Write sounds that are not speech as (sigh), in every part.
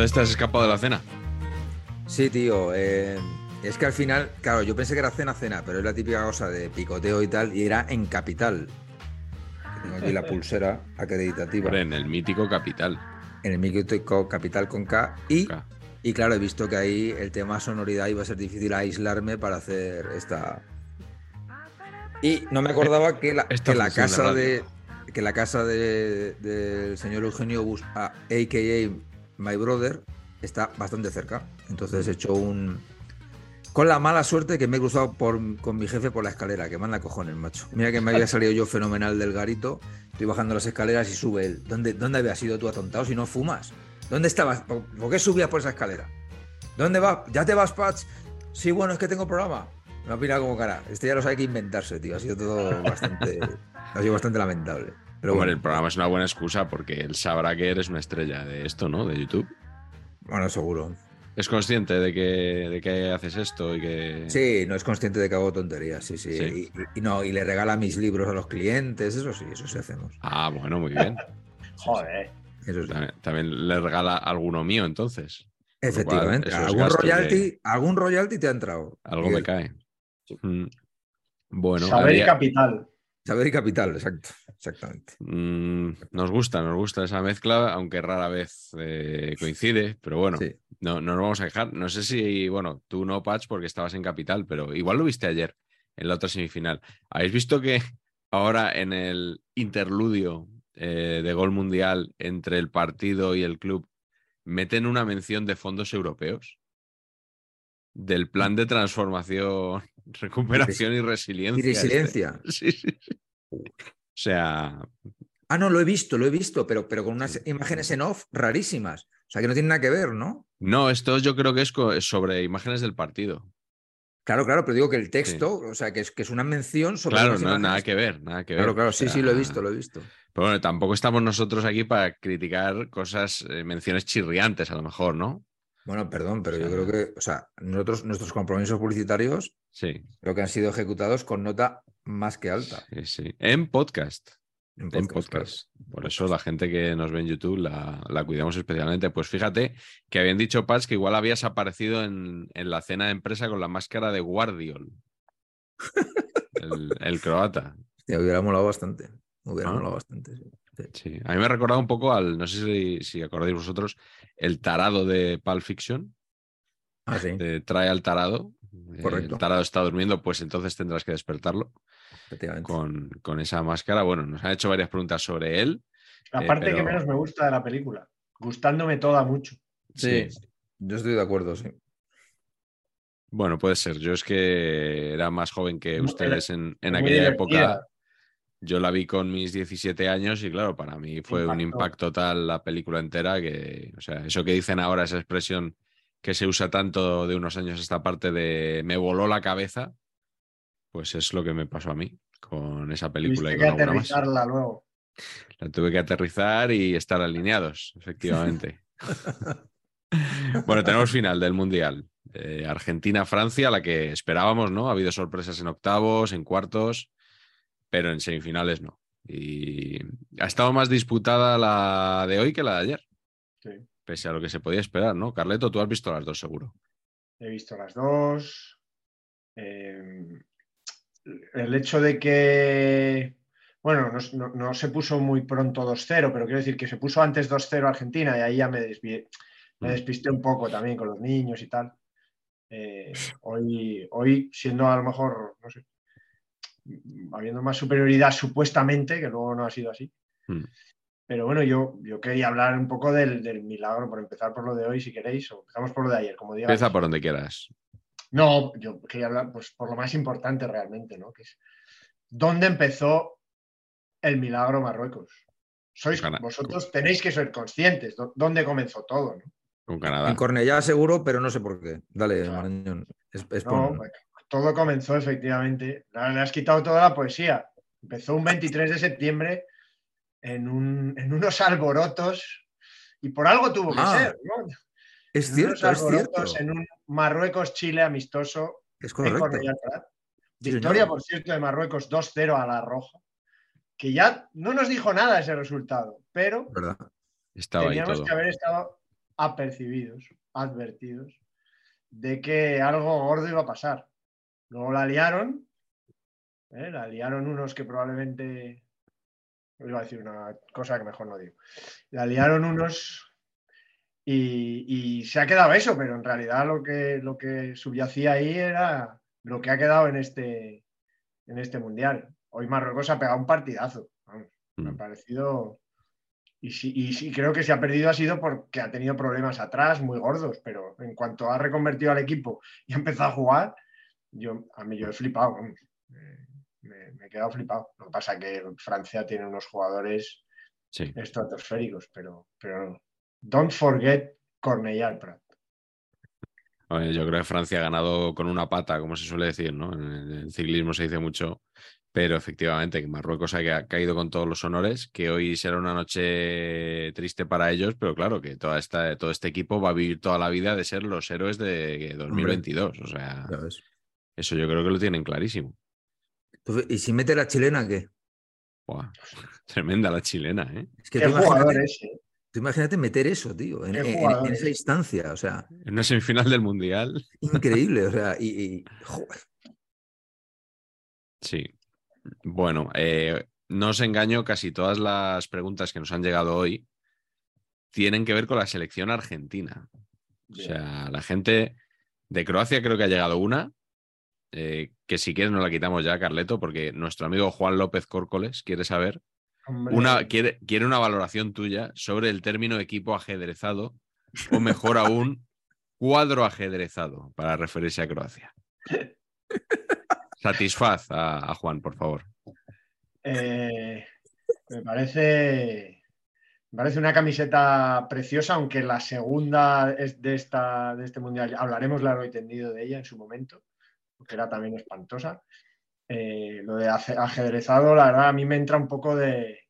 Entonces te has escapado de la cena. Sí, tío. eh, es que al final, claro, yo pensé que era cena, cena, pero es la típica cosa de picoteo y tal, y era en capital. Tengo aquí la pulsera acreditativa. Hombre, en el mítico capital. En el mítico capital con K. Y, K. y claro, he visto que ahí el tema sonoridad iba a ser difícil aislarme para hacer esta. Y no me acordaba que la, que casa de. Que la casa de- del señor Eugenio Bus, a- a.k.a. My Brother, está bastante cerca. Entonces he hecho un. Con la mala suerte que me he cruzado por- con mi jefe por la escalera, que manda cojones, macho. Mira que me había salido yo fenomenal del garito. Estoy bajando las escaleras y sube él. ¿Dónde, dónde habías ido tú atontado si no fumas? ¿Dónde estabas? ¿Por, qué subías por esa escalera? ¿Dónde vas? ¿Ya te vas, Patch? Sí, bueno, es que tengo programa. Me ha pirado como cara. Este ya lo sabe que inventarse, tío. Ha sido todo bastante. (laughs) ha sido bastante lamentable. Pero Hombre, bueno, el programa es una buena excusa porque él sabrá que eres una estrella de esto, ¿no? De YouTube. bueno, seguro. ¿Es consciente de que, de que haces esto y que... Sí, no es consciente de que hago tonterías, sí, sí. Sí. Y, y no, y le regala mis libros a los clientes, eso sí, eso sí hacemos. Ah, bueno, muy bien. (laughs) Joder. Eso sí. También, también le regala alguno mío, entonces. Efectivamente. Cual, ¿Algún royalty, algún royalty te ha entrado? Algo me cae. Mm. Bueno, Saber y capital. Saber y capital, exacto. Exactamente. Mm, nos gusta, nos gusta esa mezcla, aunque rara vez eh, coincide, pero bueno, Sí. no, no nos vamos a dejar. No sé si, bueno, tú no, Patch, porque estabas en Capital, pero igual lo viste ayer en la otra semifinal. ¿Habéis visto que ahora en el interludio eh, de gol mundial entre el partido y el club meten una mención de fondos europeos? Del plan de transformación, recuperación y resiliencia. Y este. resiliencia. (laughs) Sí, sí, sí. O sea, Ah, no, lo he visto, lo he visto, pero, pero con unas imágenes en off rarísimas. O sea, que no tiene nada que ver, ¿no? No, esto yo creo que es sobre imágenes del partido. Claro, claro, pero digo que el texto, o sea, que es, que es una mención sobre. Claro, no, nada que ver, nada que ver. Claro, claro, O sí, sí, lo he visto, lo he visto. Pero bueno, tampoco estamos nosotros aquí para criticar cosas, eh, menciones chirriantes a lo mejor, ¿no? Bueno, perdón, pero O yo creo que, o sea, nosotros, nuestros compromisos publicitarios Sí, creo que han sido ejecutados con nota más que alta. sí, sí. En podcast. En En podcast, claro. Por eso la gente que nos ve en YouTube la, la cuidamos especialmente. Pues fíjate que habían dicho, Paz, que igual habías aparecido en, en la cena de empresa con la máscara de Guardiol. (laughs) El, el croata. Hostia, hubiera molado bastante. Hubiera Ah. molado bastante, sí. Sí. Sí, a mí me ha recordado un poco al, no sé si, si acordáis vosotros, el tarado de Pulp Fiction, Ah, sí, de trae al tarado. eh, Correcto. El tarado está durmiendo, pues entonces tendrás que despertarlo efectivamente. con, con esa máscara. Bueno, nos han hecho varias preguntas sobre él. La Eh, parte que menos me gusta de la película. Gustándome toda mucho. Sí, yo estoy de acuerdo, sí. Bueno, puede ser. Yo es que era más joven que ustedes en, en aquella divertida. época. Yo la vi con mis 17 años y claro, para mí fue un impacto tal la película entera que, o sea, eso que dicen ahora, esa expresión que se usa tanto de unos años a esta parte de me voló la cabeza, pues es lo que me pasó a mí con esa película y que con más. aterrizarla luego. La tuve que aterrizar y estar alineados, efectivamente. (laughs) bueno, tenemos final del Mundial. Eh, Argentina-Francia, la que esperábamos, ¿no? Ha habido sorpresas en octavos, en cuartos, pero en semifinales no. Y ha estado más disputada la de hoy que la de ayer. Sí. Pese a lo que se podía esperar, ¿no? Carleto, tú has visto las dos seguro. He visto las dos. Eh, el hecho de que, bueno, no, no- no se puso muy pronto 2-0, pero quiero decir que se puso antes 2-0 Argentina y ahí ya me, desvié- me Mm. despisté un poco también con los niños y tal. Eh, (laughs) hoy, hoy, siendo a lo mejor, no sé, habiendo más superioridad supuestamente, que luego no ha sido así. Mm. Pero bueno, yo, yo quería hablar un poco del, del milagro, por empezar por lo de hoy, si queréis, o empezamos por lo de ayer, como digáis. Empieza por donde quieras. No, yo quería hablar pues, por lo más importante realmente, ¿no? Que es dónde empezó el milagro Marruecos. Sois, Cana- vosotros tenéis que ser conscientes dó- dónde comenzó todo, ¿no? Con Canadá. En Cornellá seguro, pero no sé por qué. Dale, Claro. Marañón. Es, es No, pon- pues, todo comenzó efectivamente. Le has quitado toda la poesía. Empezó un 23 de septiembre en, un- en unos alborotos y por algo tuvo que Ah, ser, ¿no? es En cierto, unos es cierto. alborotos En un Marruecos-Chile amistoso Es correcto. Sí, Victoria, por cierto, de Marruecos 2-0 a la Roja, que ya no nos dijo nada ese resultado, pero ¿Verdad? Estaba ahí teníamos todo. que haber estado apercibidos, advertidos, de que algo gordo iba a pasar. Luego la liaron, ¿eh? la liaron unos que probablemente, iba a decir una cosa que mejor no digo, la liaron unos y, y se ha quedado eso, pero en realidad lo que, lo que subyacía ahí era lo que ha quedado en este, en este mundial. Hoy Marruecos ha pegado un partidazo. vamos, Me ha Mm. parecido. Y sí, y sí, creo que si ha perdido ha sido porque ha tenido problemas atrás muy gordos, pero en cuanto ha reconvertido al equipo y ha empezado a jugar, yo, a mí yo he flipado, vamos. Eh, Me, me he quedado flipado. Lo que pasa es que Francia tiene unos jugadores Sí. estratosféricos, pero, pero no. Don't forget Cornellà al Prat. Oye, yo creo que Francia ha ganado con una pata, como se suele decir, ¿no? En el, ciclismo se dice mucho, pero efectivamente que Marruecos ha ca- caído con todos los honores, que hoy será una noche triste para ellos, pero claro, que toda esta, todo este equipo va a vivir toda la vida de ser los héroes de 2022. O sea, Ya ves. Eso yo creo que lo tienen clarísimo. Entonces, ¿Y si mete la chilena qué? Buah, (laughs) Tremenda la chilena, ¿eh? Es que tú imagínate, tú imagínate meter eso, tío, en, esa es. instancia. O sea, En una semifinal del Mundial. increíble. O sea, y, y- joder, Sí. Bueno, eh, no os engaño, casi todas las preguntas que nos han llegado hoy tienen que ver con la selección argentina. O sea, la gente de Croacia creo que ha llegado una, eh, que si quieres nos la quitamos ya, Carleto, porque nuestro amigo Juan López Córcoles quiere saber, Hombre, una, quiere, quiere una valoración tuya sobre el término equipo ajedrezado, o mejor aún, cuadro ajedrezado, para referirse a Croacia. Satisfaz a, a Juan, por favor. eh, me parece. Me parece una camiseta preciosa, aunque la segunda es de, esta, de este mundial hablaremos largo y tendido de ella en su momento, porque era también espantosa. Eh, lo de aje- ajedrezado, la verdad, a mí me entra un poco de.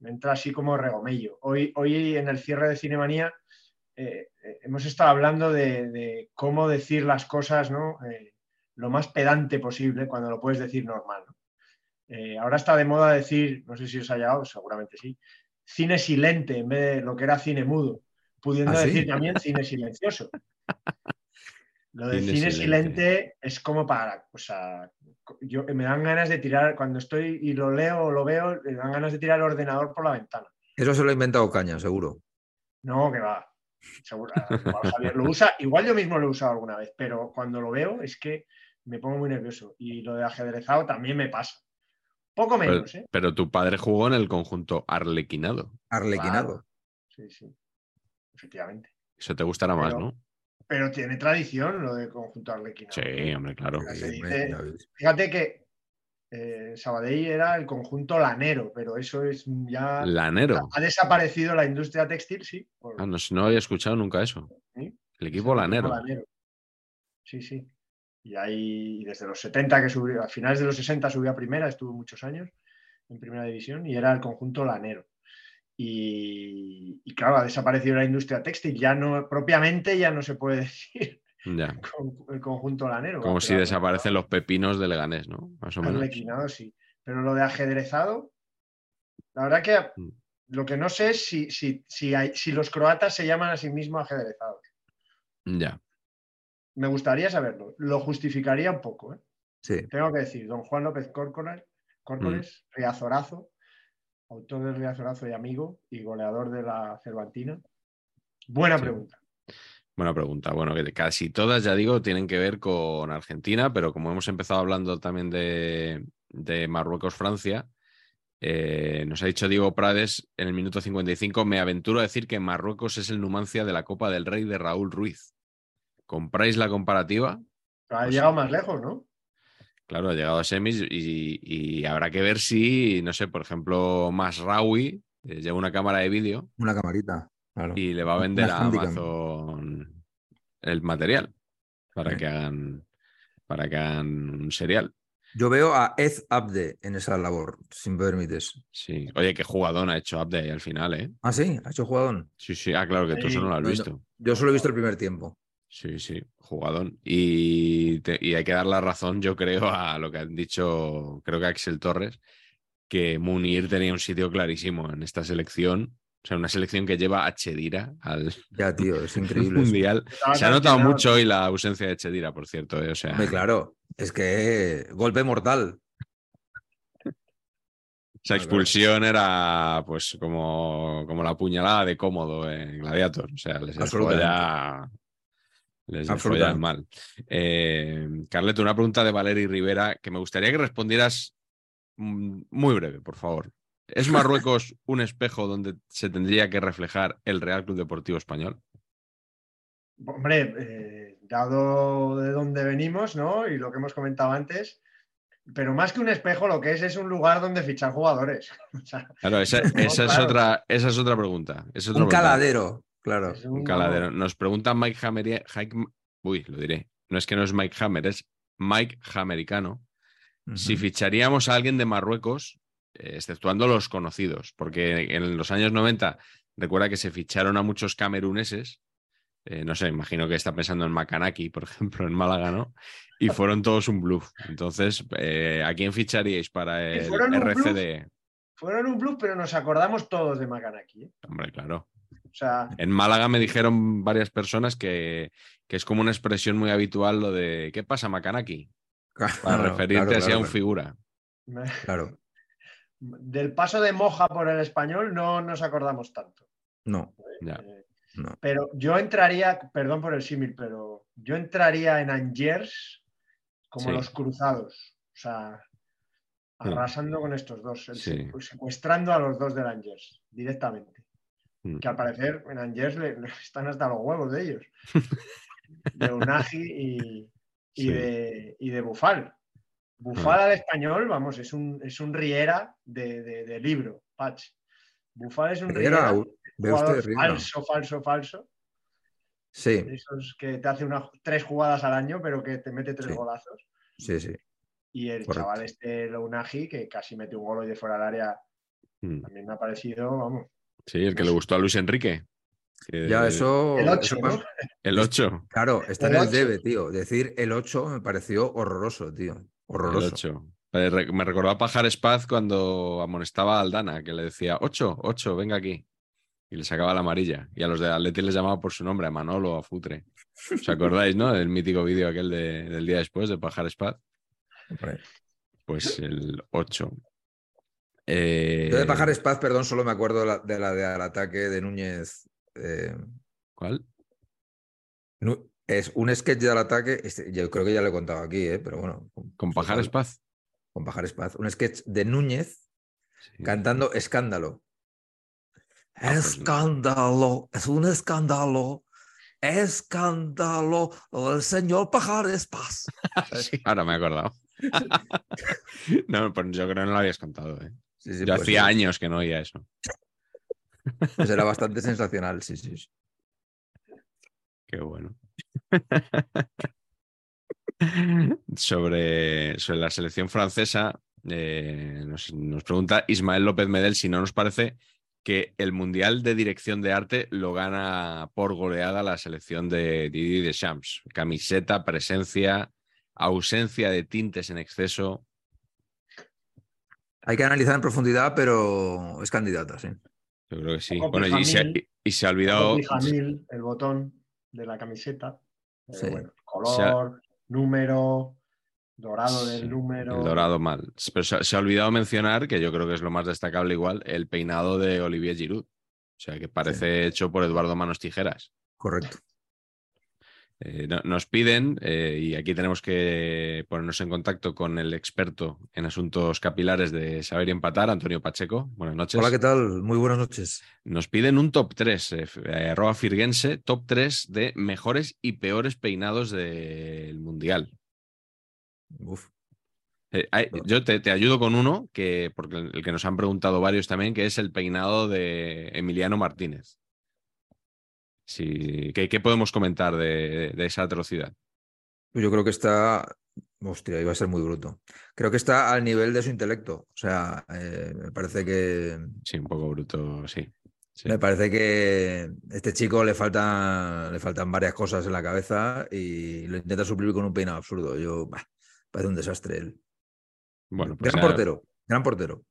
Me entra así como regomello. Hoy, hoy en el cierre de Cinemanía eh, eh, hemos estado hablando de, de cómo decir las cosas ¿no? Eh, lo más pedante posible cuando lo puedes decir normal. ¿no? Ahora está de moda decir, no sé si os ha llegado, seguramente sí, cine silente en vez de lo que era cine mudo, pudiendo ¿Ah, sí? decir también cine silencioso. (laughs) Lo de Cine cine, silente. silente es como para, o sea, yo me dan ganas de tirar, cuando estoy y lo leo o lo veo, me dan ganas de tirar el ordenador por la ventana. eso se lo ha inventado Caña, seguro. No, que va. Seguro, lo usa, igual yo mismo lo he usado alguna vez, pero cuando lo veo es que me pongo muy nervioso. Y lo de ajedrezado también me pasa. Poco Pero, menos, ¿eh? pero tu padre jugó en el conjunto arlequinado. Arlequinado. Sí, sí. Efectivamente. Eso te gustará más, Pero- ¿no? Pero tiene tradición lo de conjunto arlequinado. Sí, hombre, claro. Ya Sí, se hombre, ves. Fíjate que eh, Sabadell era el conjunto lanero, pero eso es ya. Lanero. Ha desaparecido la industria textil, sí. por- Ah, no, no había escuchado nunca eso. Sí. El equipo Sí, lanero. Sí, sí. Y ahí desde los 70 que subió, a finales de los 60 subió a primera, estuvo muchos años en primera división y era el conjunto lanero. Y, y claro, ha desaparecido la industria textil, ya no, propiamente ya no se puede (laughs) decir Ya. con- el conjunto lanero. Como si desaparecen los pepinos de Leganés, ¿no? Más o menos. Sí. Pero lo de ajedrezado, la verdad que Mm. Lo que no sé es si, si, si, hay- si los croatas se llaman a sí mismos ajedrezados. Ya. Me gustaría saberlo. Lo justificaría un poco. ¿eh? Sí. Tengo que decir, don Juan López Córcoles, Córcoles Mm. Riazorazo, autor del Riazorazo y amigo y goleador de la Cervantina. Buena Sí. pregunta. Buena pregunta. Bueno, que casi todas, ya digo, tienen que ver con Argentina, pero como hemos empezado hablando también de, de Marruecos-Francia, eh, nos ha dicho Diego Prades en el minuto 55, me aventuro a decir que Marruecos es el Numancia de la Copa del Rey de Raúl Ruiz. ¿Compráis la comparativa? Ha Pues llegado más lejos, ¿no? Claro, ha llegado a semis y, y habrá que ver si, no sé, por ejemplo, Masraoui eh, lleva una cámara de vídeo Una camarita. Claro. y le va a vender a. Amazon el material para Sí. que hagan para que hagan un serial. Yo veo a Ed Abde en esa labor, si me permites. Sí. Oye, qué jugadón ha hecho Abde ahí al final, ¿eh? Ah, sí, ha hecho jugadón. Sí, sí. Ah, claro que tú Sí. eso no lo has visto. Yo solo he visto el primer tiempo. Sí, sí, jugadón. Y, te- y hay que dar la razón, yo creo, a lo que han dicho, creo que Axel Torres, que Munir tenía un sitio clarísimo en esta selección. O sea, una selección que lleva a Chedira al Ya, tío, es (laughs) increíble. Mundial. Se ha notado mucho hoy la ausencia de Chedira, por cierto. ¿eh? O sea, Hombre, claro, es que golpe mortal. esa expulsión era pues como, como la puñalada de cómodo en Gladiator. O sea, les ya, les mal. Eh, Carleto, una pregunta de Valery Rivera que me gustaría que respondieras mm, muy breve, por favor. ¿Es Marruecos (laughs) un espejo donde se tendría que reflejar el Real Club Deportivo Español? Hombre, eh, dado de dónde venimos, ¿no? Y lo que hemos comentado antes, pero más que un espejo, lo que es es un lugar donde fichar jugadores. (laughs) O sea, Claro, esa, (laughs) esa es, claro. otra, esa es otra pregunta. es otra Un pregunta. caladero, claro. es Un caladero. Nos pregunta Mike Hammer. Uy, lo diré. No es que no es Mike Hammer, es Mike Hamericano. Si ficharíamos a alguien de Marruecos, eh, exceptuando los conocidos, porque en los años 90 recuerda que se ficharon a muchos cameruneses. eh, no sé, imagino que está pensando en Macanaki, por (laughs) ejemplo, en Málaga, ¿no? Y fueron todos un bluff. Entonces, eh, ¿a quién ficharíais para ¿Y el fueron un bluff? RCD? Fueron un bluff, pero nos acordamos todos de Macanaki. ¿eh? Hombre, claro. Sea, En Málaga me dijeron varias personas que, que es como una expresión muy habitual lo de ¿qué pasa, Macanaki? Para Claro, referirte claro, así a un figura. Claro, del paso de Moja por el español no nos acordamos tanto. no, Ya. Eh, no. Pero yo entraría, perdón por el símil, pero yo entraría en Angers como Sí. los cruzados. O sea, Mm. arrasando con estos dos, el Sí. secu- secuestrando a los dos del Angers directamente. Mm. Que al parecer en Angers le, le están hasta los huevos de ellos. (laughs) De Unagi y, y Sí. de, y de Bufal. Bufal al español, vamos, es un, es un Riera de, de- de libro, Patch. Bufal es un Riera, Riera, ve jugador usted, Riera. falso, falso, falso. Sí, Esos que te hace una, tres jugadas al año, pero que te mete tres Sí. golazos. sí, sí. Y el Correcto. chaval este, Unagi, que casi mete un gol hoy de fuera del área, Mm. también me ha parecido, vamos, Sí, el que le gustó a Luis Enrique. que- Ya eso. el 8, eso ¿no? pas- El 8. Claro, está en El el ocho. debe, tío. Decir el 8 me pareció horroroso, tío. El Horroroso. 8. Eh, re- Me recordó a Pajar Spaz cuando amonestaba a Aldana, que le decía 8, 8, venga aquí. Y le sacaba la amarilla. Y a los de Atleti les llamaba por su nombre, a Manolo o a Futre. ¿Os acordáis, no? Del mítico vídeo aquel de- del día después de Pajar Spaz. Pues el 8. Eh, Yo de Pajar Spaz, perdón, solo me acuerdo de la de la del ataque de Núñez. eh, ¿Cuál? Nu- es un sketch del ataque. este, yo creo que ya lo he contado aquí, eh, pero bueno. ¿Con Pajar Spaz? Con Pajar Spaz. Un sketch de Núñez Sí. cantando Escándalo. Ah, pues escándalo, es un escándalo. Escándalo, el señor Pajar Spaz. (laughs) Sí, ahora me he acordado. (laughs) no, pues yo creo que no lo habías contado. ¿eh? Sí, sí, yo pues hacía sí. años que no oía eso. (laughs) Pues era bastante sensacional, sí, sí. sí. Qué bueno. (laughs) sobre, sobre la selección francesa, eh, nos, nos pregunta Ismael López Medel si no nos parece que el Mundial de Dirección de Arte lo gana por goleada la selección de Didier Deschamps. Camiseta, presencia, ausencia de tintes en exceso. Hay que analizar en profundidad, pero es candidata, sí. Yo creo que sí. Bueno, y se, pijamil. y se ha olvidado. Pijamil, el botón de la camiseta. Pero Sí. bueno, color, número, dorado del Sí, número. El dorado mal. Pero se, se ha olvidado mencionar, que yo creo que es lo más destacable igual, el peinado de Olivier Giroud. O sea, que parece hecho por Eduardo Manos Tijeras. Correcto. Eh, no- nos piden, eh, y aquí tenemos que ponernos en contacto con el experto en asuntos capilares de Saber y Empatar, Antonio Pacheco. Buenas noches. Hola, ¿qué tal? Muy buenas noches. Nos piden un top 3, eh, eh, arroba firguense, top 3 de mejores y peores peinados del Mundial. Uf. Hay- yo te, te ayudo con uno, que, porque el, el que nos han preguntado varios también, que es el peinado de Emiliano Martínez. Sí, ¿qué, qué podemos comentar de, de esa atrocidad? Yo creo que está. Hostia, iba a ser muy bruto. Creo que está al nivel de su intelecto. O sea, eh, me parece que. Sí, un poco bruto, sí. sí. Me parece que este chico le faltan, le faltan varias cosas en la cabeza y lo intenta suplir con un peinado absurdo. Yo, bah, parece un desastre él. Bueno, pues gran ya portero, gran portero.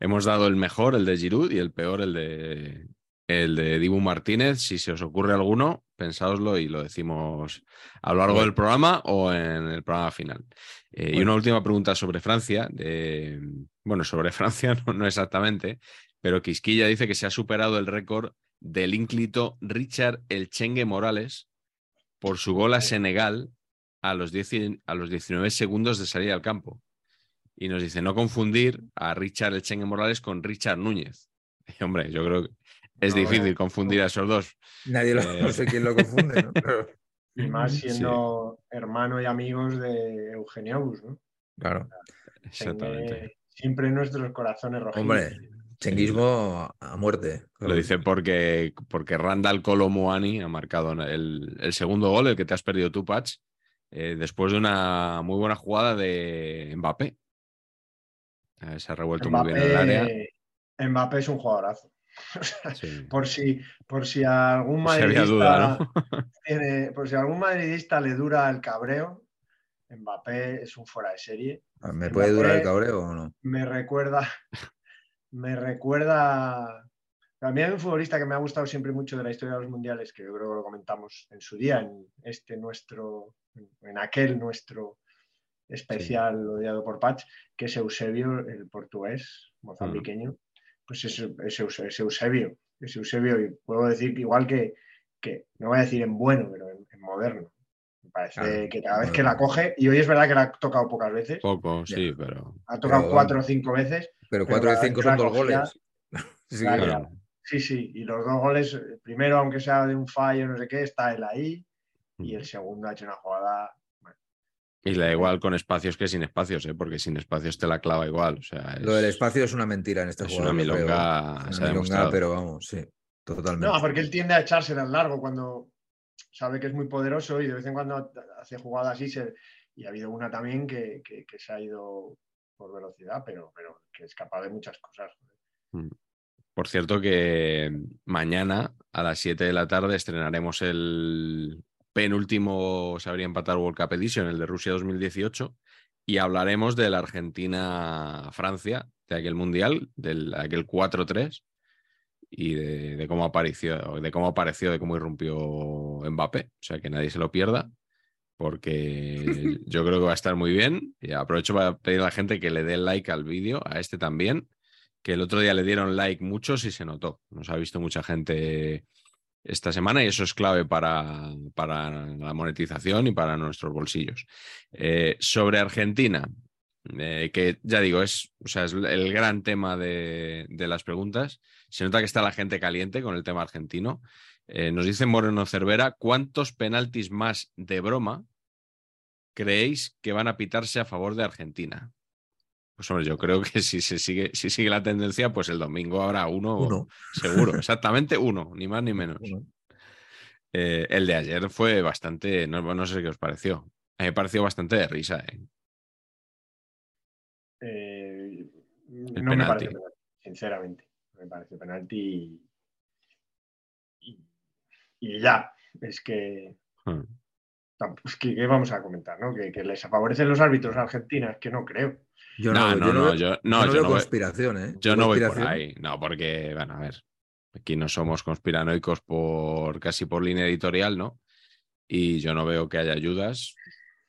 hemos dado el mejor, el de Giroud, y el peor, el de, el de Dibu Martínez. Si se os ocurre alguno, pensáoslo y lo decimos a lo largo del programa o en el programa final. Eh, Y una última pregunta sobre Francia. de- bueno, sobre (laughs) Francia no, no exactamente, pero Quisquilla dice que se ha superado el récord del ínclito Richard El Chengue Morales por su gol a Senegal a los, 10 y- a los 19 segundos de salir al campo. Y nos dice no confundir a Richard El Chengue Morales con Richard Núñez. Y, (laughs) hombre, yo creo que es No, difícil no. confundir a esos dos. Nadie lo, Eh. (laughs) no sé quién lo confunde, ¿no? Pero, (laughs) Y más Sí. siendo hermano y amigos de Eugenio Bus, ¿no? claro. Exactamente. Siempre- en nuestros corazones rojos. Hombre, chenguismo a muerte. Lo dice porque, porque Randall Colomuani ha marcado el, el segundo gol, el que te has perdido tú, Patch, eh, después de una muy buena jugada de Mbappé. Eh, se ha revuelto muy bien en el área. Mbappé, Mbappé es un jugadorazo. Sí. (laughs) por si, por si a algún Por si había madridista duda, ¿no? (laughs) tiene- por si a algún madridista le dura el cabreo, Mbappé es un fuera de serie. ¿Me puede durar el cabreo o no? Me recuerda, (laughs) me recuerda. Mí hay un futbolista que me ha gustado siempre mucho de la historia de los mundiales, que yo creo que lo comentamos en su día, en este nuestro, en aquel nuestro especial odiado por Patch, que es Eusebio, el portugués mozambiqueño. Pues es, es es Eusebio, es Eusebio, y puedo decir que igual que, que, no voy a decir en bueno, pero en, en moderno. Me parece Claro, que cada vez que la coge, y hoy es verdad que la ha tocado pocas veces, Poco, Ya. sí, pero. ha tocado Pero, cuatro o cinco veces, Pero 4 de cada vez 5 que son dos goles. (laughs) Sí, Claro. que- Claro. Sí, sí, y los dos goles, eh, primero, aunque sea de un fallo, no sé qué, está él ahí, y el segundo ha hecho una jugada. Y le da igual con espacios que sin espacios, ¿eh? porque sin espacios te la clava igual. O sea, es, Lo del espacio es una mentira en este es una creo. milonga, Es se una milonga, pero vamos, sí, totalmente. No, porque él tiende a echársela al largo cuando sabe que es muy poderoso y de vez en cuando hace jugadas así. se- y ha habido una también que, que- que se ha ido por velocidad, pero, pero que es capaz de muchas cosas. Por cierto que mañana a las 7 de la tarde estrenaremos el penúltimo Sabría Empatar World Cup Edition, el de Rusia 2018, y hablaremos de la Argentina-Francia, de aquel mundial, del aquel 4-3, y de, de cómo apareció, de cómo apareció, de cómo irrumpió Mbappé. O sea que nadie se lo pierda, porque (laughs) yo creo que va a estar muy bien. Y aprovecho para pedir a la gente que le dé like al vídeo, a este también que el otro día le dieron like muchos y se notó. Nos ha visto mucha gente esta semana y eso es clave para, para la monetización y para nuestros bolsillos. Eh, sobre Argentina, eh, que ya digo, es, o sea, es el gran tema de, de, las preguntas. Se nota que está la gente caliente con el tema argentino. Eh, nos dice Moreno Cervera, ¿cuántos penaltis más de broma creéis que van a pitarse a favor de Argentina? Pues hombre, yo creo que si se sigue, si sigue la tendencia, pues el domingo habrá uno, Uno. seguro, (laughs) exactamente uno, ni más ni menos. Eh, el de ayer fue bastante, no, no sé qué os pareció. A mí me pareció bastante de risa. ¿eh? Eh, El no me parece penalti, sinceramente. Me parece penalti y, y- y ya. Es que, Hmm. es que ¿qué vamos a comentar? ¿no? Que, que les favorecen los árbitros a Argentina, es que no creo. Yo No, no, no, yo, no, no yo veo conspiración, ¿eh? yo no voy por ahí. No, porque, bueno, a ver. Aquí no somos conspiranoicos por casi por línea editorial, ¿no? Y yo no veo que haya ayudas,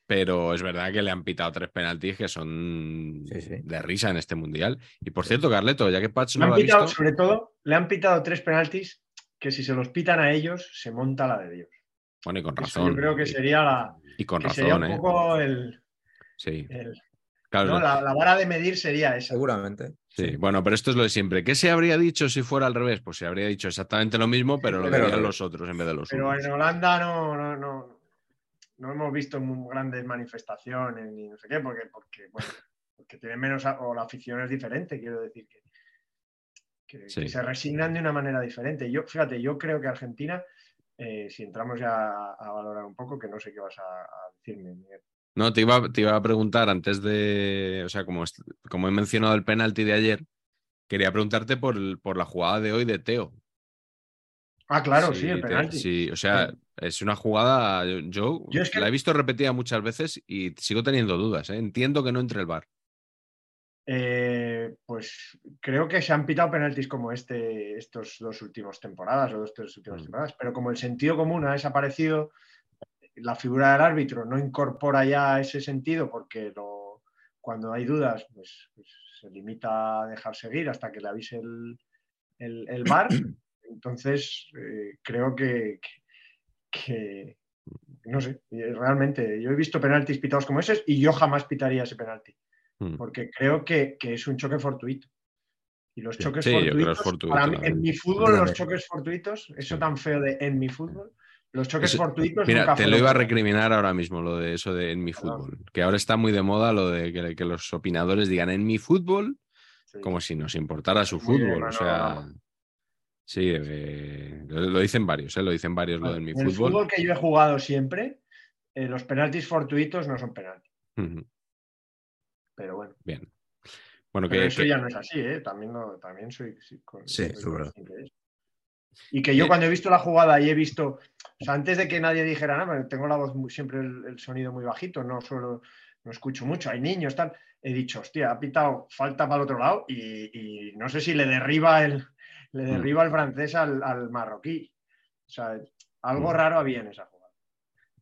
pero es verdad que le han pitado tres penaltis que son Sí, sí. de risa en este mundial. Y por cierto, Carleto, ya que Patch no han lo ha pitado, visto, sobre todo, le han pitado tres penaltis que si se los pitan a ellos, se monta la de Dios. bueno, y con Eso razón. yo creo que sería la, Y con sería razón, un ¿eh? poco el, Sí, el- claro. ¿no? la, la vara de medir sería esa. Seguramente. Sí, bueno, pero esto es lo de siempre. ¿Qué se habría dicho si fuera al revés? Pues se habría dicho exactamente lo mismo, pero lo pero- dirían los otros en vez de los Pero unos. en Holanda no, no, no, no hemos visto muy grandes manifestaciones ni no sé qué, porque, porque, bueno, porque tienen menos, o la afición es diferente, quiero decir que, que- Sí. que se resignan de una manera diferente. Yo, fíjate, yo creo que Argentina, eh, si entramos ya a, a valorar un poco, que no sé qué vas a, a decirme, Miguel. No, te iba, te iba a preguntar antes de, o sea, como, como he mencionado el penalti de ayer, quería preguntarte por, por la jugada de hoy de Teo. Ah, claro, sí, el te- penalti. o sea, es una jugada, yo, yo Yo es que- la he visto repetida muchas veces y sigo teniendo dudas. ¿eh? Entiendo que no entre el bar. Eh, pues creo que se han pitado penaltis como este estos dos últimos temporadas o estas últimas Mm. temporadas, pero como el sentido común ha desaparecido, la figura del árbitro no incorpora ya ese sentido porque lo- cuando hay dudas pues, pues se limita a dejar seguir hasta que le avise el, el, el (coughs) VAR. Entonces eh, creo que, que- que- no sé, eh, realmente yo he visto penaltis pitados como ese y yo jamás pitaría ese penalti Mm. porque creo que, que es un choque fortuito. Y los choques sí, yo creo que es fortuitos, fortuito para mí, en mi fútbol, los choques fortuitos, eso tan feo de en mi fútbol, los choques Eso- fortuitos. Mira, nunca te lo iba a recriminar ahora mismo, lo de eso de en mi fútbol. Que ahora está muy de moda lo de que, que los opinadores digan en mi fútbol Sí. como si nos importara su Muy fútbol. no, o no, sea, no. sí, eh, lo, dicen varios, ¿eh? lo dicen varios lo de en mi En el fútbol. fútbol que yo he jugado siempre, eh, los penaltis fortuitos no son penaltis. Pero bueno, Bien. Bueno, pero que, eso que- ya no es así, ¿eh? También, lo- también soy. Sí, con- Sí, soy es verdad. Y que yo Eh, cuando he visto la jugada y he visto, o sea, antes de que nadie dijera nada, tengo la voz muy- siempre el, el sonido muy bajito, no suelo, no escucho mucho, hay niños, tal. He dicho, hostia, ha pitado falta para el otro lado y, y no sé si le derriba el, le Mm. derriba el francés al, al marroquí. O sea, algo Mm. raro había en esa jugada.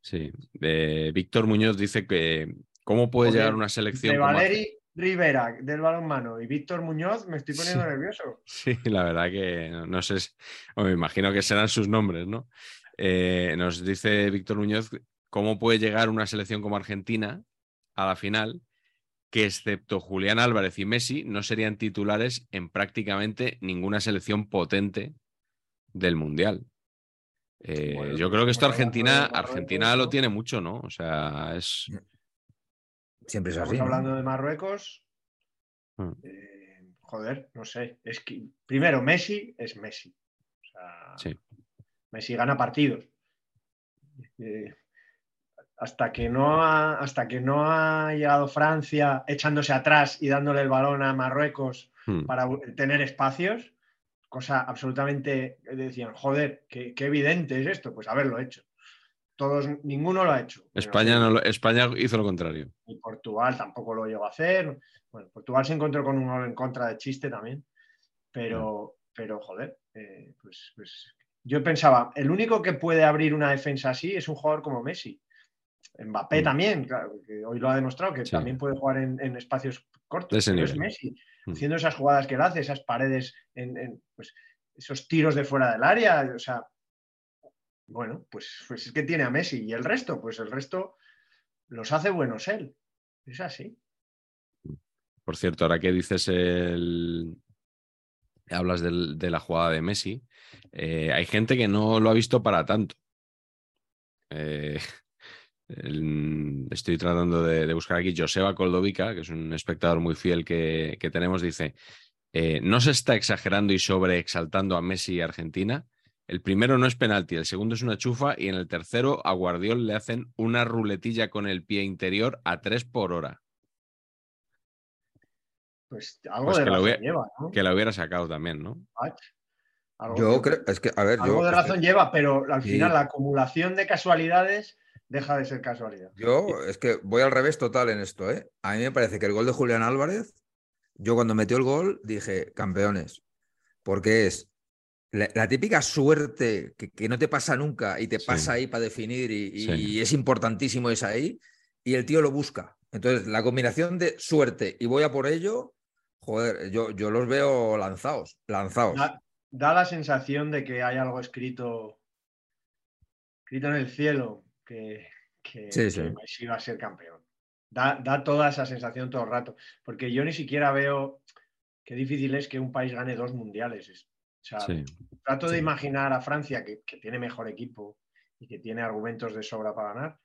sí. Eh, Víctor Muñoz dice que cómo puede Porque llegar una selección De Valeri Rivera, del balonmano, y Víctor Muñoz, me estoy poniendo Sí. nervioso. Sí, la verdad que no, no sé, si- o me imagino que serán sus nombres, ¿no? Eh, nos dice Víctor Muñoz cómo puede llegar una selección como Argentina a la final, que excepto Julián Álvarez y Messi no serían titulares en prácticamente ninguna selección potente del Mundial. Eh, Bueno, yo pues creo que esto Argentina, Argentina lo tiene mucho, ¿no? O sea, es... Siempre es Estamos así. ¿no? hablando de Marruecos. Mm. eh, joder, no sé. Es que, primero, Messi es Messi. O sea, Sí. Messi gana partidos. Eh, hasta, que no ha, hasta que no ha llegado Francia echándose atrás y dándole el balón a Marruecos Hmm. para tener espacios, cosa absolutamente. Decían, joder, qué, qué evidente es esto. Pues haberlo hecho. Todos, ninguno lo ha hecho. España, no lo- España hizo lo contrario. y Portugal tampoco lo llegó a hacer. Bueno, Portugal se encontró con un gol en contra de chiste también, pero, pero joder, eh, pues, pues yo pensaba, el único que puede abrir una defensa así es un jugador como Messi. Mbappé Mm. también, claro, que hoy lo ha demostrado, que Sí. también puede jugar en, en espacios cortos. Pero es. Messi, Mm. haciendo esas jugadas que él hace, esas paredes, en, en, pues, esos tiros de fuera del área, o sea, bueno, pues, pues es que tiene a Messi y el resto, pues el resto los hace buenos él. Es así. Por cierto, ahora que dices el. Hablas de la jugada de Messi, eh, hay gente que no lo ha visto para tanto. Eh, (laughs) estoy tratando de, buscar aquí Joseba Koldovica, que es un espectador muy fiel que, que tenemos, dice: eh, No se está exagerando y sobreexaltando a Messi y Argentina. El primero no es penalti, el segundo es una chufa y en el tercero a Guardiol le hacen una ruletilla con el pie interior a tres por hora. Pues algo Pues de que razón lleva, ¿no? Que la hubiera sacado también, ¿no? Algo, Yo creo, es que, a ver, algo yo, de es que- razón lleva, pero al Sí. final la acumulación de casualidades deja de ser casualidad. yo es que voy al revés total en esto, ¿eh? A mí me parece que el gol de Julián Álvarez, yo cuando metió el gol dije, campeones, porque es la, la típica suerte que, que no te pasa nunca y te Sí. pasa ahí para definir y, y- Sí. y es importantísimo es ahí y el tío lo busca. Entonces, la combinación de suerte y voy a por ello, joder, yo, yo los veo lanzados, lanzados. Da, da la sensación de que hay algo escrito, escrito en el cielo que, que, Sí, sí. que Messi va a ser campeón. Da, da toda esa sensación todo el rato. Porque yo ni siquiera veo qué difícil es que un país gane dos mundiales. Es- O sea, Sí. trato de Sí. imaginar a Francia, que, que tiene mejor equipo y que tiene argumentos de sobra para ganar,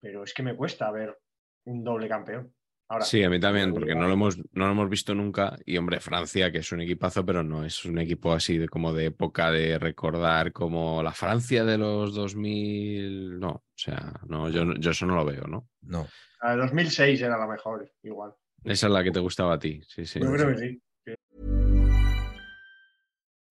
pero es que me cuesta ver un doble campeón. Ahora, Sí, a mí también, porque no lo, hemos, no lo hemos visto nunca. Y hombre, Francia, que es un equipazo, pero no es un equipo así de como de época de recordar como la Francia de los 2000. No, o sea, no, yo, yo eso no lo veo, ¿no? No. La de 2006 era la mejor, igual. Esa es la que te gustaba a ti, sí, sí. Yo creo que sí.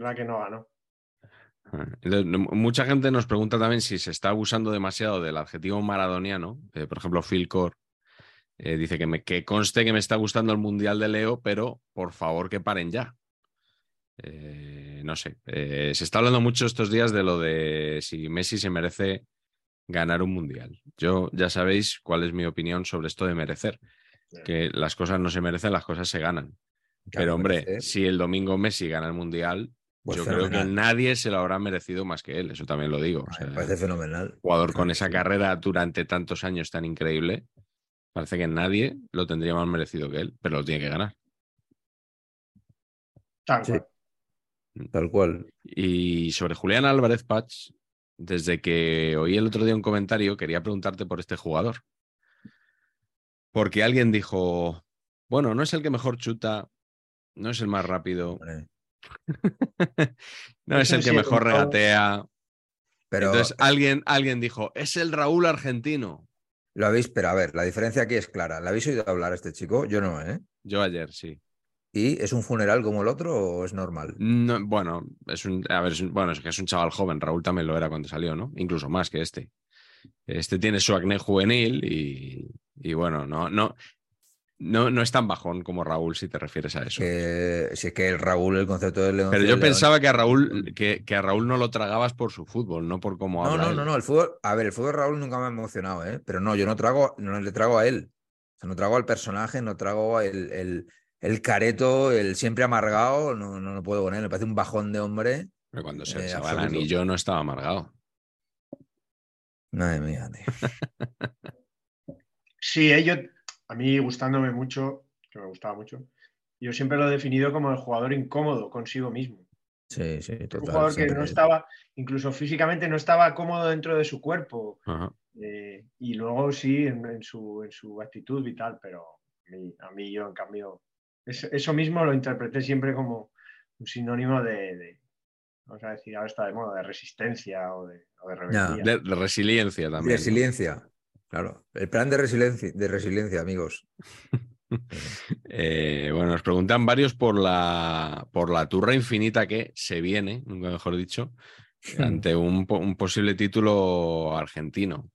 La que no ganó. Mucha gente nos pregunta también si se está abusando demasiado del adjetivo maradoniano. Eh, por ejemplo, Phil Core eh, dice que, me, que conste que me está gustando el Mundial de Leo, pero por favor que paren ya. Eh, no sé. se está hablando mucho estos días de lo de si Messi se merece ganar un Mundial. Yo ya sabéis cuál es mi opinión sobre esto de merecer. Que las cosas no se merecen, las cosas se ganan. Pero hombre, si el domingo Messi gana el Mundial, Pues yo creo que nadie se lo habrá merecido más que él, eso también lo digo. O sea, Me parece fenomenal. jugador con esa carrera durante tantos años tan increíble, parece que nadie lo tendría más merecido que él, pero lo tiene que ganar. Tal Sí. cual. Tal cual. Y sobre Julián Álvarez Patch, desde que oí el otro día un comentario, quería preguntarte por este jugador. Porque alguien dijo, bueno, no es el que mejor chuta, no es el más rápido. (laughs) no es el que mejor regatea. Pero Entonces alguien, alguien dijo, es el Raúl argentino. lo habéis, pero a ver, la diferencia aquí es clara. ¿La habéis oído hablar a este chico? Yo no, ¿eh? Yo ayer, sí. ¿Y es un funeral como el otro o es normal? No, bueno, es un, a ver, es un- bueno, es que es un chaval joven. Raúl también lo era cuando salió, ¿no? Incluso más que este. Este tiene su acné juvenil y, y bueno, no, no, no, no es tan bajón como Raúl si te refieres a eso. Que, si es que el Raúl, el concepto del León. Pero yo pensaba que a Raúl, que, que a Raúl no lo tragabas por su fútbol, no por cómo No, habla. no, él. no, no. El fútbol. A ver, el fútbol de Raúl nunca me ha emocionado, ¿eh? Pero no, yo no trago, no le trago a él. O sea, no trago al personaje, no trago el, el, el careto, el siempre amargado. No, no, no puedo con él. Me parece un bajón de hombre. Pero cuando se Eh, el anillo no estaba amargado. Madre mía, tío. (laughs) (laughs) Sí, ello, a mí gustándome mucho, que me gustaba mucho, yo siempre lo he definido como el jugador incómodo consigo mismo. Sí, sí, Un total. jugador que no estaba, incluso físicamente no estaba cómodo dentro de su cuerpo. Ajá. eh, y luego sí en, en su, en su actitud vital, pero a mí, a mí yo en cambio, es- eso mismo lo interpreté siempre como un sinónimo de, de, vamos a decir, ahora está de moda, de resistencia o de, o de rebeldía. De, de resiliencia también. ¿no? Resiliencia. Claro. El plan de resiliencia, de resiliencia, amigos. (laughs) Eh, bueno, nos preguntan varios por la, por la turra infinita que se viene, nunca mejor dicho, (laughs) ante un, po- un posible título argentino.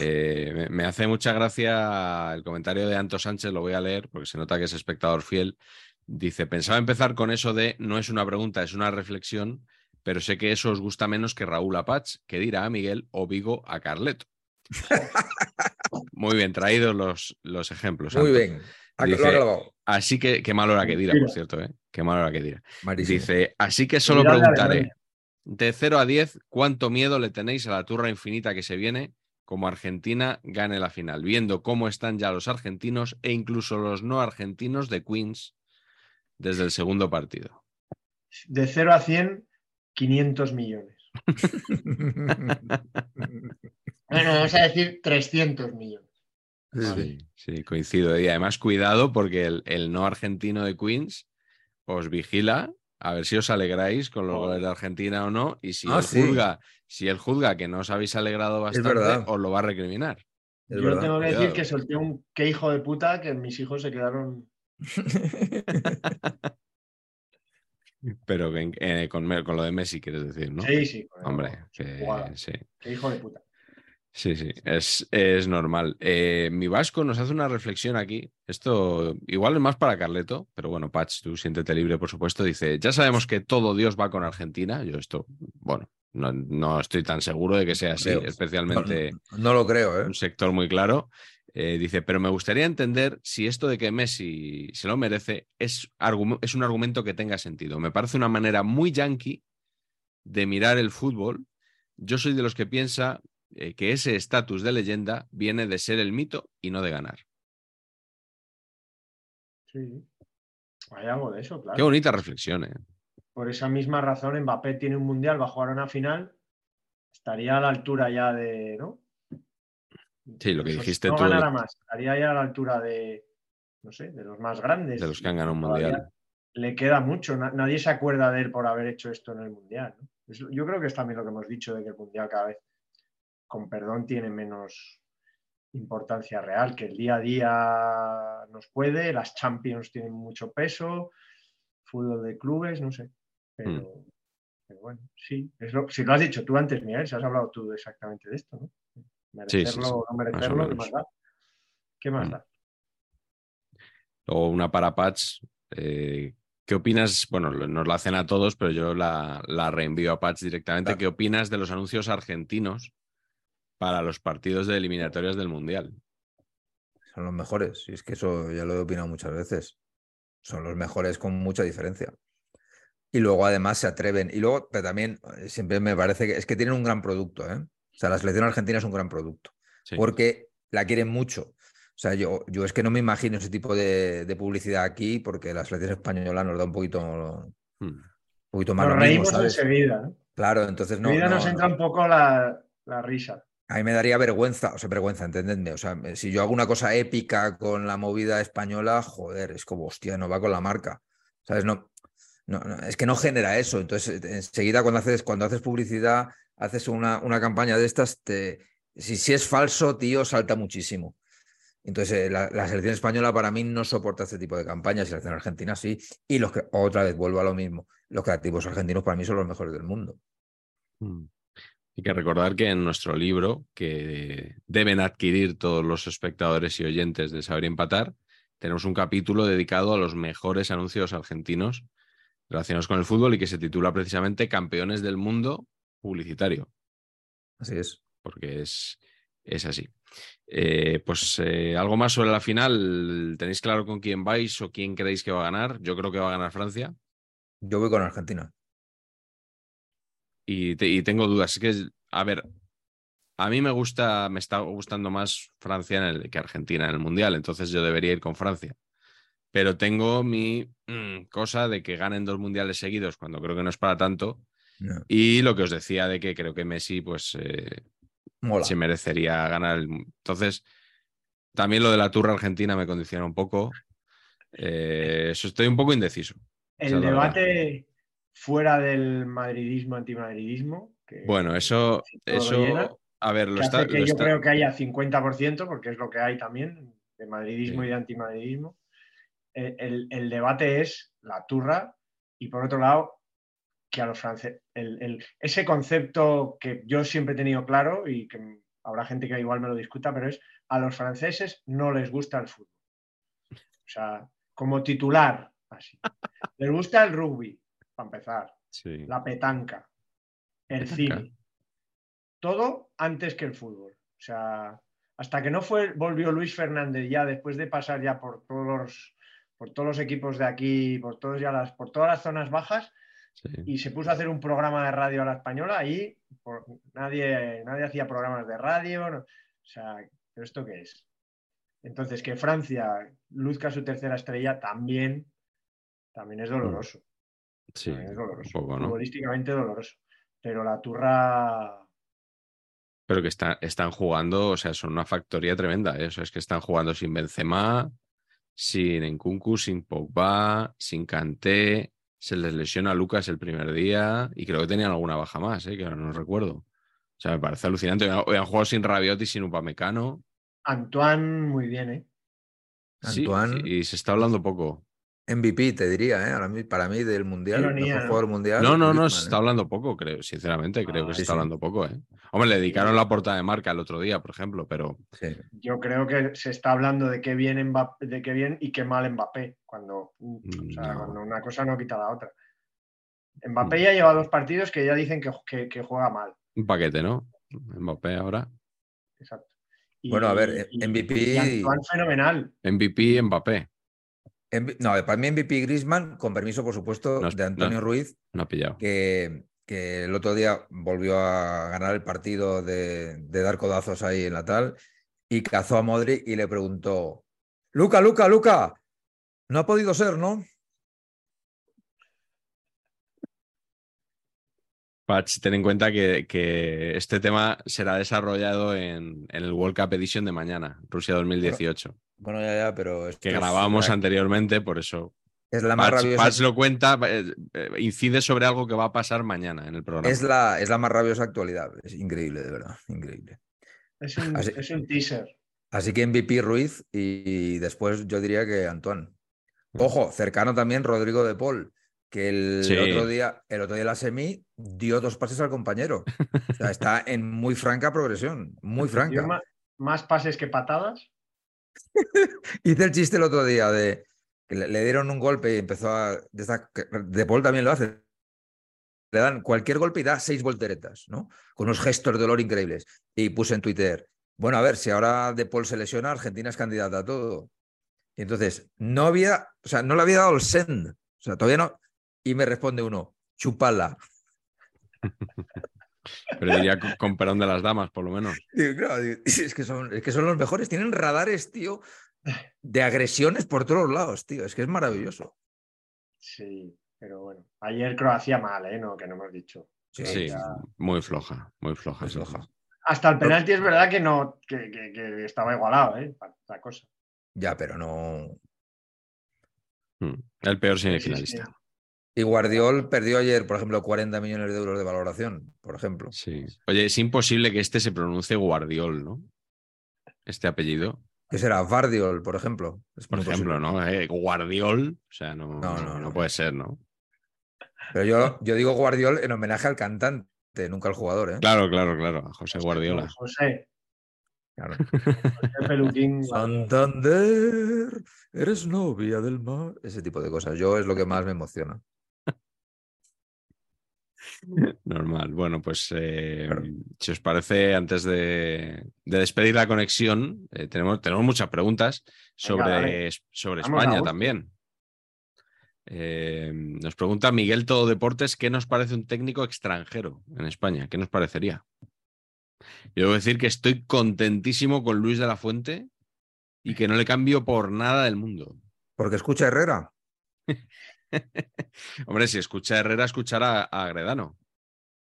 Eh, me, me hace mucha gracia el comentario de Anto Sánchez, lo voy a leer porque se nota que es espectador fiel. Dice, pensaba empezar con eso de no es una pregunta, es una reflexión, pero sé que eso os gusta menos que Raúl Apach, que dirá a Miguel o Vigo a Carleto. Muy bien, traídos los, los ejemplos. Muy Anto. bien. Dice-. Así que, qué mal hora que dirá, por cierto, ¿eh? Qué mal hora que dirá. Malísimo. Dice, así que solo preguntaré, de 0 a 10, ¿cuánto miedo le tenéis a la turra infinita que se viene como Argentina gane la final? Viendo cómo están ya los argentinos e incluso los no argentinos de Queens desde el segundo partido. De 0 a 100, 500 millones. Bueno, vamos a decir 300 millones. Sí, sí. Sí, sí, coincido. Y además, cuidado, porque el, el no argentino de Queens os vigila a ver si os alegráis con los goles de Argentina o no. Y si, Ah, él sí. juzga, si él juzga que no os habéis alegrado bastante, os lo va a recriminar. Es Yo verdad. tengo que decir que solté un qué hijo de puta que mis hijos se quedaron. (laughs) Pero en- eh, con, con lo de Messi, quieres decir, ¿no? Sí, sí. Hombre, que sí. Qué hijo de puta. Sí, sí, es, es normal. Eh, mi Vasco nos hace una reflexión aquí. Esto igual es más para Carleto, pero bueno, Patch, tú siéntete libre, por supuesto. Dice, ya sabemos que todo Dios va con Argentina. Yo esto, bueno, no, no estoy tan seguro de que sea así, Creo. especialmente No, no lo creo, ¿eh? un sector muy claro. Eh, dice, pero me gustaría entender si esto de que Messi se lo merece es, es un argumento que tenga sentido. Me parece una manera muy yankee de mirar el fútbol. Yo soy de los que piensa eh, que ese estatus de leyenda viene de ser el mito y no de ganar. Sí. Hay algo de eso, claro. Qué bonita reflexión, ¿eh? Por esa misma razón, Mbappé tiene un mundial, va a jugar una final, estaría a la altura ya de. ¿no? Sí, lo que dijiste no tú, ganara más, estaría ya a la altura de. No sé, de los más grandes. de los que han ganado un mundial. Le queda mucho, na- nadie se acuerda de él por haber hecho esto en el mundial. yo creo que es también lo que hemos dicho de que el mundial cada vez, con perdón, tiene menos importancia real, que el día a día nos puede, las Champions tienen mucho peso, fútbol de clubes, no sé. Pero, Hmm. pero bueno, sí, es lo, si lo has dicho tú antes, Miguel, si has hablado tú exactamente de esto, ¿no? Sí, sí, Merecerlo sí, o no más o merecerlo, ¿qué más da? ¿Qué más Hmm. da? O una para Patch. eh, ¿Qué opinas? Bueno, lo- nos la hacen a todos, pero yo la, la reenvío a Patch directamente. Claro. ¿Qué opinas de los anuncios argentinos para los partidos de eliminatorias del Mundial? Son los mejores. Y es que eso ya lo he opinado muchas veces. Son los mejores con mucha diferencia. Y luego además se atreven. Y luego pero también eh, siempre me parece que es que tienen un gran producto. ¿eh? O sea, la selección argentina es un gran producto. Sí. Porque la quieren mucho. O sea, yo, yo es que no me imagino ese tipo de, de publicidad aquí porque la selección española nos da un poquito, un Hmm. poquito más Nos mismo, reímos ¿sabes? enseguida. Claro, entonces no. Enseguida no, nos no. entra un poco la, la risa. A mí me daría vergüenza, o sea, vergüenza, entendedme. O sea, si yo hago una cosa épica con la movida española, joder, es como, hostia, no va con la marca. ¿Sabes? No, no, no, es que no genera eso. Entonces, enseguida cuando haces, cuando haces publicidad, haces una, una campaña de estas, te, si, si es falso, tío, salta muchísimo. Entonces, eh, la, selección española para mí no soporta este tipo de campañas, la selección argentina sí. Y los que, otra vez, vuelvo a lo mismo, los creativos argentinos para mí son los mejores del mundo. Hmm. Hay que recordar que en nuestro libro, que deben adquirir todos los espectadores y oyentes de Saber Empatar, tenemos un capítulo dedicado a los mejores anuncios argentinos relacionados con el fútbol y que se titula precisamente Campeones del Mundo Publicitario, Así es. porque es, es así. Eh, pues eh, algo más sobre la final. ¿Tenéis claro con quién vais o quién creéis que va a ganar? Yo creo que va a ganar Francia. Yo voy con Argentina. Y, te- y tengo dudas. Es que, a ver, a mí me gusta, me está gustando más Francia en el, que Argentina en el Mundial, entonces yo debería ir con Francia. Pero tengo mi mm, cosa de que ganen dos mundiales seguidos cuando creo que no es para tanto. No, Y lo que os decía de que creo que Messi, pues, eh, mola. se merecería ganar. el- Entonces, también lo de la turra argentina me condiciona un poco. Eh, eso estoy un poco indeciso. El debate fuera del madridismo, antimadridismo. que- Bueno, eso, llena, eso, a ver, lo que hace está, que lo yo está- creo que haya 50%, porque es lo que hay también, de madridismo Sí. y de antimadridismo. El, el- el debate es la turra y por otro lado, que a los franceses, ese concepto que yo siempre he tenido claro y que habrá gente que igual me lo discuta, pero es a los franceses no les gusta el fútbol. O sea, como titular, así. Les gusta el rugby, para empezar Sí. la petanca, el Petanca. cine, todo antes que el fútbol. O sea, hasta que no fue, volvió Luis Fernández ya después de pasar ya por todos los, por todos los equipos de aquí, por, todos ya las, por todas las zonas bajas, sí. y se puso a hacer un programa de radio a la española, por- nadie, nadie hacía programas de radio. no- o sea, ¿pero esto qué es? Entonces, que Francia luzca su tercera estrella también, también es doloroso. Sí, también es doloroso. un poco, ¿no? Futbolísticamente doloroso. Pero la turra. Pero que está- están jugando, o sea, son una factoría tremenda, ¿eh? O sea, es que están jugando sin Benzema, sin Nkunku, sin Pogba, sin Kanté. Se les lesiona a Lucas el primer día y creo que tenían alguna baja más, ¿eh? que ahora no recuerdo. O sea, me parece alucinante. Hoy han jugado sin Rabiot y sin Upamecano. Antoine, muy bien, ¿eh? Sí, Antoine, y se está hablando poco. MVP, te diría, ¿eh? Ahora para mí del Mundial, Ironía, mejor ¿no? jugador mundial. No, no, no, se ¿eh? está hablando poco, creo. Sinceramente, creo Ah, que se sí, está sí. hablando poco, ¿eh? Hombre, le dedicaron la portada de marca el otro día, por ejemplo, pero Sí. Yo creo que se está hablando de qué bien Mbappé, de qué bien y qué mal Mbappé, cuando, o sea, No. cuando una cosa no quita la otra. Mbappé Mm. ya lleva dos partidos que ya dicen que, que- que juega mal. un paquete, ¿no? Mbappé ahora. Exacto. Y- Bueno, a ver, y- MVP y Antoine fenomenal. MVP Mbappé. No, para mí MVP Griezmann, con permiso, por supuesto, No, de Antonio no. Ruiz, No ha pillado. que, que el otro día volvió a ganar el partido de, de dar codazos ahí en la tal, y cazó a Modric y le preguntó, Luca, Luca, Luca, no ha podido ser, ¿no? Patch, ten en cuenta que, que este tema será desarrollado en, en el World Cup Edition de mañana, Rusia 2018, Bueno, ya, ya, pero que grabamos anteriormente, por eso. Es la más Patch, rabiosa. Patch lo cuenta, eh, eh, incide sobre algo que va a pasar mañana en el programa. Es la, es la más rabiosa actualidad. Es increíble, de verdad. Increíble. Es un, Así- es un teaser. Así que MVP Ruiz y, después yo diría que Antoine. Ojo, cercano también Rodrigo de Paul, que el Sí. otro día, el otro día la semi dio dos pases al compañero. O sea, (laughs) está en muy franca progresión, muy franca. más pases que patadas. (laughs) Hice el chiste el otro día de que le, le dieron un golpe y empezó a. De, esta- de Paul también lo hace. Le dan cualquier golpe y da seis volteretas, ¿no? Con unos gestos de dolor increíbles. Y puse en Twitter, bueno, a ver, si ahora De Paul se lesiona, Argentina es candidata a todo. Y entonces, no había, o sea, no le había dado el send. O sea, todavía no. Y me responde uno, chupala. (laughs) Pero diría perdón de las damas, por lo menos. Digo, claro, digo, (laughs) es, que son, es que son los mejores. Tienen radares, tío, de agresiones por todos lados, tío. Es que es maravilloso. Sí, pero bueno. Ayer Croacia mal, ¿eh? No, que no hemos dicho. Sí, ya- muy floja, muy floja. Muy floja. Hasta el penalti es verdad que no, que, que- que estaba igualado, ¿eh? La cosa. Ya, pero no. Mm, El peor Sí, sí, semifinalista. sí. Y Guardiol perdió ayer, por ejemplo, 40 millones de euros de valoración, por ejemplo. Sí. Oye, es imposible que este se pronuncie Guardiol, ¿no? Este apellido. ¿Qué será? Vardiol, por ejemplo. Es Por ejemplo, posible. ¿no? Eh, Guardiol, o sea, no, No, no, no, no. puede ser, ¿no? Pero yo, yo digo Guardiol en homenaje al cantante, nunca al jugador, ¿eh? Claro, claro, claro. a José Guardiola. José, Claro. José Peluquín. Santander, eres novia del mar. Ese tipo de cosas. Yo es lo que más me emociona. (laughs) Normal. Bueno, pues eh, si os parece, antes de, de despedir la conexión, eh, tenemos, tenemos muchas preguntas sobre, sobre Vamos España también. Eh, nos pregunta Miguel Todo Deportes qué nos parece un técnico extranjero en España. ¿Qué nos parecería? Yo debo decir que estoy contentísimo con Luis de la Fuente y que no le cambio por nada del mundo. Porque escucha Herrera. (laughs) (laughs) Hombre, si escucha a Herrera, escuchará a Agredano.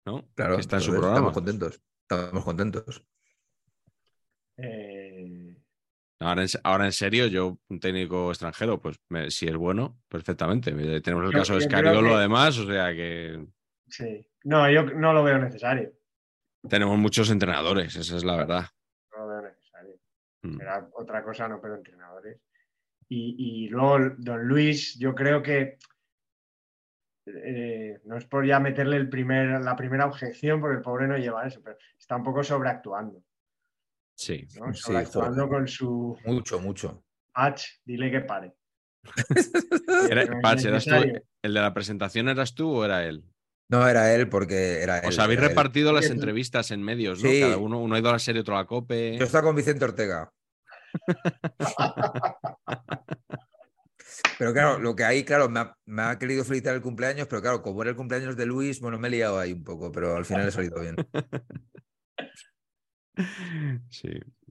¿No? Claro, Que está en su programa. estamos contentos. Estamos contentos. Eh, Ahora en, ahora en serio, yo, un técnico extranjero, pues me- si es bueno, perfectamente. Eh, Tenemos el Yo- caso de yo creo Scariolo, que- además, o sea que sí. No, yo no lo veo necesario. tenemos muchos entrenadores, esa es la verdad. No lo veo necesario. Mm. Será otra cosa, no, pero entrenadores. Y, y luego, don Luis, yo creo que eh, no es por ya meterle el primer, la primera objeción, porque el pobre no lleva eso, pero está un poco sobreactuando. Sí. ¿no? Sí, Sobreactuando con su Mucho, mucho. patch, dile que pare. (laughs) Era- No es Patch, ¿eras tú- necesario. ¿El de la presentación eras tú o era él? No era él porque era él. Os habéis él. repartido las entrevistas en medios, ¿no? Sí. Cada uno, uno ha ido a la serie, otro a la COPE. Yo estaba con Vicente Ortega. Pero claro, lo que ahí, claro, me ha, me ha querido felicitar el cumpleaños, pero claro, como era el cumpleaños de Luis, bueno, me he liado ahí un poco, pero al final he salido bien. (laughs) Sí,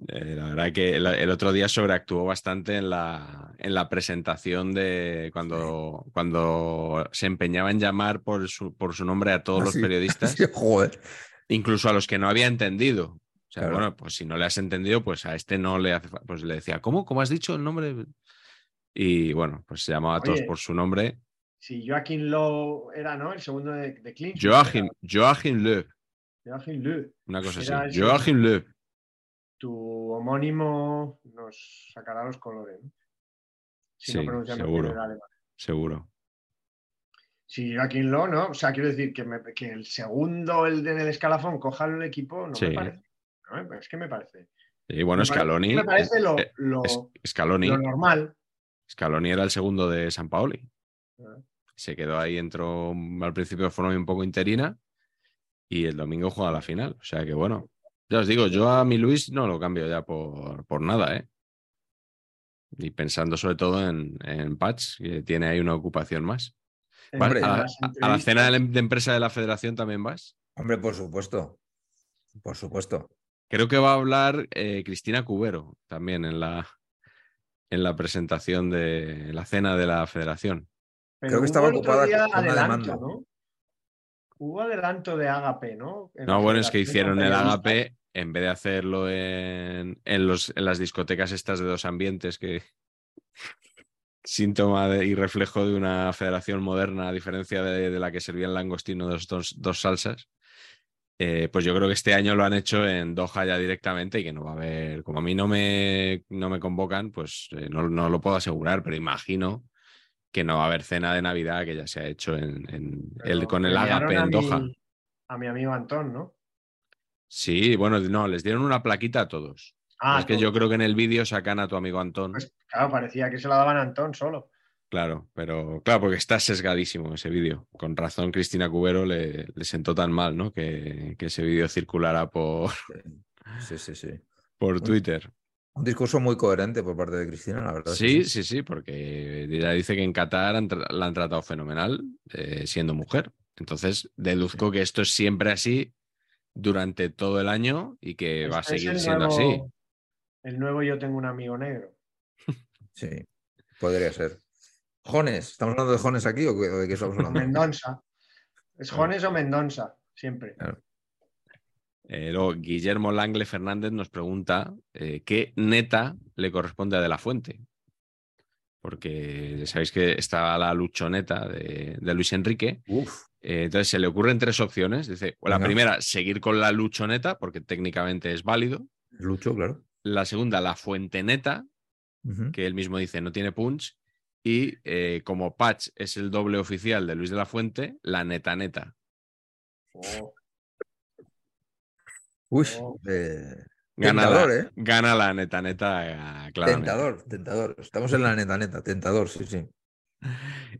eh, la verdad que el, el otro día sobreactuó bastante en la, en la presentación de cuando, cuando se empeñaba en llamar por su, por su nombre a todos Ah, los sí. periodistas, Sí, (laughs) joder. incluso a los que no había entendido. O sea, Claro. bueno, pues si no le has entendido, pues a este no le hace fa- Pues le decía, ¿cómo? ¿Cómo has dicho el nombre? Y bueno, pues se llamaba a todos por su nombre. Si Joaquín Lowe era, ¿no? El segundo de, de Clint. Joachim, Joachim Löw, Joachim Lowe. una cosa Era así. Joachim Löw. Tu homónimo nos sacará los colores. ¿no? Si no Sí, pronunciamos seguro. Seguro. Si Joaquín Lowe, ¿no? O sea, quiero decir que, me- que el segundo, el de en el escalafón, coja el equipo, no Sí. me parece. No, me- es que me parece. Y bueno, Me parece- Scaloni. Me parece lo, lo- es- Scaloni, lo normal. Scaloni era el segundo de San Paoli. Ah. Se quedó ahí, entró al principio de forma un poco interina y el domingo juega la final. O sea que bueno, ya os digo, yo a mi Luis no lo cambio ya por, por nada, ¿eh? Y pensando sobre todo en, en Patch, que tiene ahí una ocupación más. En ¿Vas Hombre, a, la, las a- a la cena de, entrevistas. la- de empresa de la federación también vas? Hombre, por supuesto. Por supuesto. Creo que va a hablar eh, Cristina Cubero también en la, en la presentación de la cena de la federación. Pero Creo que estaba ocupada con una adelanto, demanda. ¿no? Hubo adelanto de Agape, ¿no? En No, bueno, es que hicieron el agape en vez de hacerlo en, en los, en las discotecas estas de dos ambientes que (laughs) síntoma de- y reflejo de una federación moderna a diferencia de, de la que servía el langostino de los dos, dos salsas. Eh, pues yo creo que este año lo han hecho en Doha ya directamente y que no va a haber, como a mí no me, no me convocan, pues eh, no, no lo puedo asegurar, pero imagino que no va a haber cena de Navidad que ya se ha hecho en, en el, con el agape en mi- Doha. A mi amigo Antón, ¿no? Sí, bueno, no, les dieron una plaquita a todos. Ah, es que yo creo que en el vídeo sacan a tu amigo Antón. Pues, claro, parecía que se la daban a Antón solo. Claro, pero claro, porque está sesgadísimo ese vídeo. Con razón, Cristina Cubero le, le sentó tan mal, ¿no? Que, que ese vídeo circulara por, Sí, sí, sí. (laughs) por Twitter. Un discurso muy coherente por parte de Cristina, la verdad. Sí, sí, sí, porque ella dice que en Qatar han la han tratado fenomenal eh, siendo mujer. Entonces, deduzco que esto es siempre así durante todo el año y que va a Este es seguir siendo nuevo- así. El nuevo Yo tengo un amigo negro. (laughs) Sí, podría ser. Jones, ¿estamos hablando de Jones aquí o de qué estamos (laughs) hablando? Mendonza. ¿Es Jones o Mendonza? Siempre. Eh, luego, Guillermo Langle Fernández nos pregunta eh, qué neta le corresponde a De La Fuente. Porque sabéis que está la luchoneta de, de Luis Enrique. Uf, Eh, entonces se le ocurren tres opciones. Dice, la Venga. primera, seguir con la luchoneta, porque técnicamente es válido. Lucho, claro. La segunda, la fuente neta, que él mismo dice no tiene punch. Y eh, como Patch es el doble oficial de Luis de la Fuente, la neta neta. Oh, Uy, Oh. eh, Gana, Tentador, la, ¿eh? gana la neta neta, eh, claramente. tentador, tentador. Estamos en la neta, neta, tentador, sí, sí.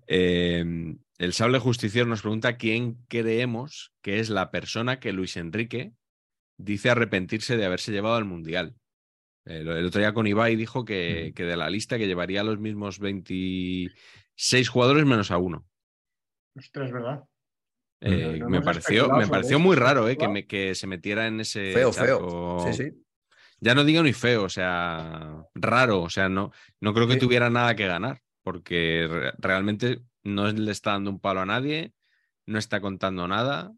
Eh, el sable justiciero nos pregunta quién creemos que es la persona que Luis Enrique dice arrepentirse de haberse llevado al Mundial. Eh, lo- el otro día con Ibai dijo que, que de la lista que llevaría los mismos 26 jugadores menos a uno. ostras, es verdad. Eh, no me pareció, me pareció muy ¿hemos raro eh, que, me- que se metiera en ese Feo, charco. feo. Sí, sí. Ya no digo ni feo, o sea, raro, o sea, no, no creo que Sí. tuviera nada que ganar, porque re- realmente no le está dando un palo a nadie, no está contando nada.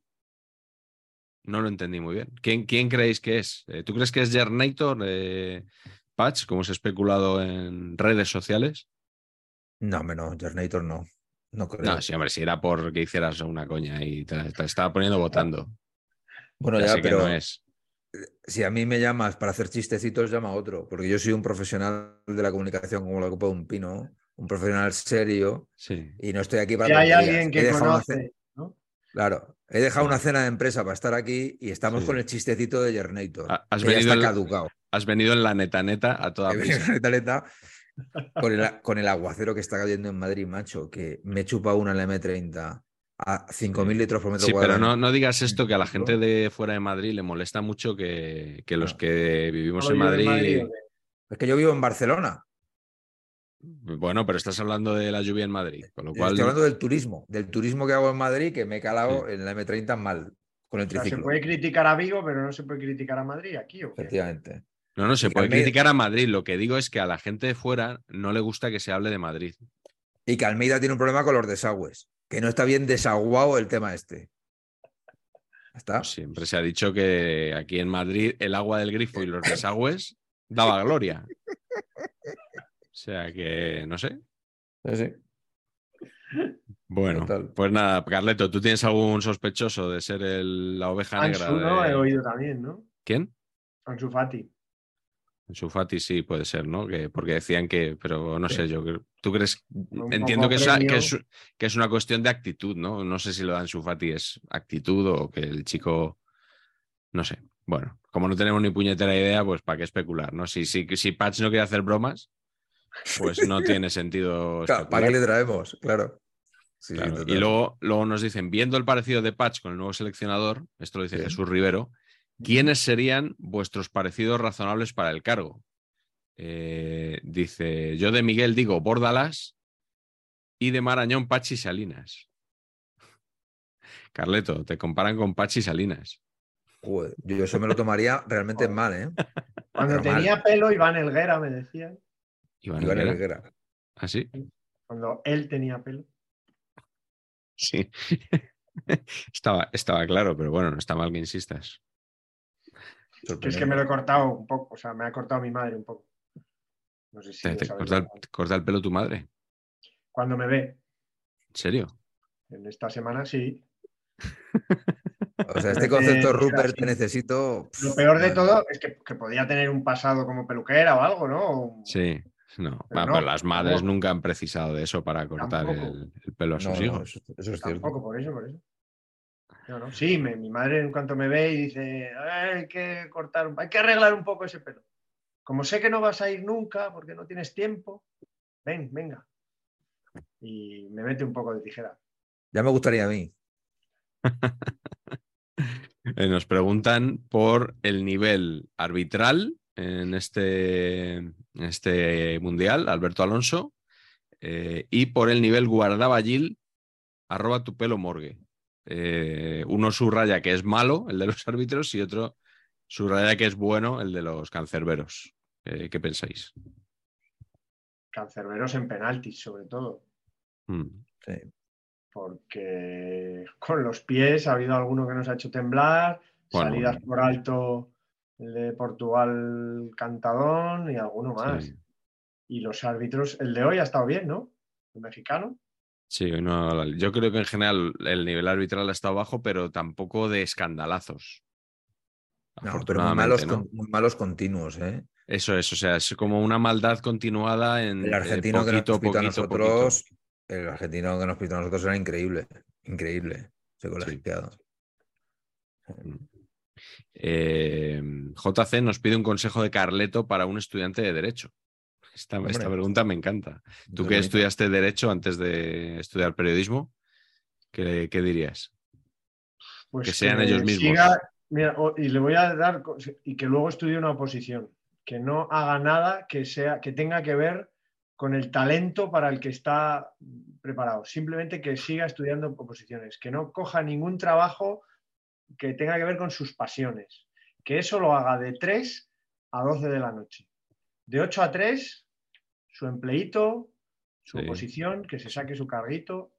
No lo entendí muy bien. ¿Quién, quién creéis que es? Eh, ¿Tú crees que es Jernator, eh, Patch, como se ha especulado en redes sociales? No, hombre, no, Jernator no. No creo. No, sí, hombre, si era por que hicieras una coña y te, te estaba poniendo votando. bueno, Ya pero no es. si a mí me llamas para hacer chistecitos, llama a otro, porque yo soy un profesional de la comunicación como la copa de un pino, un profesional serio, Sí. y no estoy aquí para Si hay alguien que conoce. Claro, he dejado una cena de empresa para estar aquí y estamos Sí. con el chistecito de Jernator. Ha- has que ya venido está en. Has venido en la neta neta a toda He venido prisa. en la neta con el, con el aguacero que está cayendo en Madrid, macho, que me chupa una en la M30 a 5.000 litros por metro Sí, pero cuadrado. no, no digas esto que a la gente de fuera de Madrid le molesta mucho que, que los que vivimos ¿No en Madrid. ¿o qué? Es que yo vivo en Barcelona. Bueno, pero estás hablando de la lluvia en Madrid, con lo cual. Estoy hablando del turismo, del turismo que hago en Madrid, que me he calado en la M30 mal con el O sea, se puede criticar a Vigo, pero no se puede criticar a Madrid aquí, ¿o qué? Efectivamente. No, no, se Y puede Almeida- criticar a Madrid. Lo que digo es que a la gente de fuera no le gusta que se hable de Madrid. Y que Almeida tiene un problema con los desagües, que no está bien desaguado el tema este. ¿Está? Siempre se ha dicho que aquí en Madrid el agua del grifo y los (laughs) desagües daba gloria. O sea que, no sé, Sí, sí. Bueno, Total. pues nada, Carleto, ¿tú tienes algún sospechoso de ser el- la oveja negra? Ansu, ¿no? de- He oído también, ¿no? ¿Quién? Ansu Fati. Su Fati sí puede ser, ¿no? Que, porque decían que, pero no Sí. sé, yo creo- tú crees, Un entiendo es, que, es, que es una cuestión de actitud, ¿no? No sé si lo de Ansu Fati es actitud o que el chico, no sé. Bueno, como no tenemos ni puñetera idea, pues para qué especular, ¿no? Si, si, si Patch no quiere hacer bromas, pues no tiene sentido. Claro, ¿Para qué le traemos? Claro. Sí, y luego, luego nos dicen, viendo el parecido de Patch con el nuevo seleccionador, esto lo dice Sí. Jesús Rivero, ¿quiénes serían vuestros parecidos razonables para el cargo? Eh, dice, yo de Miguel digo Bordalas y de Marañón Pachi Salinas. Carleto, te comparan con Pachi Salinas. Joder, yo eso me lo tomaría realmente (laughs) mal, ¿eh? Cuando Pero mal. tenía pelo, Iván Elguera me decía. Iván Iván Helguera. Helguera. ¿Ah, sí? Cuando él tenía pelo. Sí. (laughs) estaba, estaba claro, pero bueno, no está mal que insistas. Que es que me lo he cortado un poco. O sea, me ha cortado mi madre un poco. No sé si. ¿Te, corta, el, corta pelo tu madre? ¿En Cuando me ve. serio? En esta semana sí. O sea, este concepto, eh, Rupert, te necesito. Lo peor de todo es que, que podía tener un pasado como peluquera o algo, ¿no? O- Sí, no. Pero Va, no, pero las madres nunca han precisado de eso para cortar el, el pelo a sus no, hijos. eso, eso es cierto. Tampoco, por eso, por eso. No, no. Sí, me- mi madre en cuanto me ve y dice, "Ay, hay que cortar, un- hay que arreglar un poco ese pelo. Como sé que no vas a ir nunca porque no tienes tiempo, ven, venga. Y me mete un poco de tijera. Ya me gustaría a mí. (laughs) Eh, Nos preguntan por el nivel arbitral en este, en este mundial, Alberto Alonso, eh, y por el nivel guardaballil, arroba tu pelo morgue. Eh, uno subraya que es malo, el de los (laughs) árbitros, y otro subraya que es bueno, el de los cancerberos. Eh, ¿Qué pensáis? Cancerberos en penaltis, sobre todo. Mm, Sí. Porque con los pies ha habido alguno que nos ha hecho temblar, Bueno, salidas bueno. por alto, el de Portugal Cantadón y alguno más. sí. Y los árbitros, el de hoy ha estado bien, ¿no? El mexicano. Sí, no- yo creo que en general el nivel arbitral ha estado bajo, pero tampoco de escandalazos. No, pero muy malos, Afortunadamente, ¿no? con- muy malos continuos, ¿eh? Eso es, o sea, es como una maldad continuada en El eh, argentino que nos poquito, pitó a poquito, nosotros, el argentino que nos pitó a nosotros era increíble, increíble. Ese Sí. Eh, JC nos pide un consejo de Carleto para un estudiante de Derecho. Esta, pregunta me encanta. Tú que estudiaste Derecho antes de estudiar periodismo, ¿qué, qué dirías? Pues Que sean ellos mismos. siga- mira, y le voy a dar y que luego estudie una oposición, que no haga nada que sea que tenga que ver con el talento para el que está preparado. Simplemente que siga estudiando oposiciones, que no coja ningún trabajo que tenga que ver con sus pasiones, que eso lo haga de 3 a 12 de la noche. De 8 a 3, su empleito, su Sí. oposición, que se saque su carguito,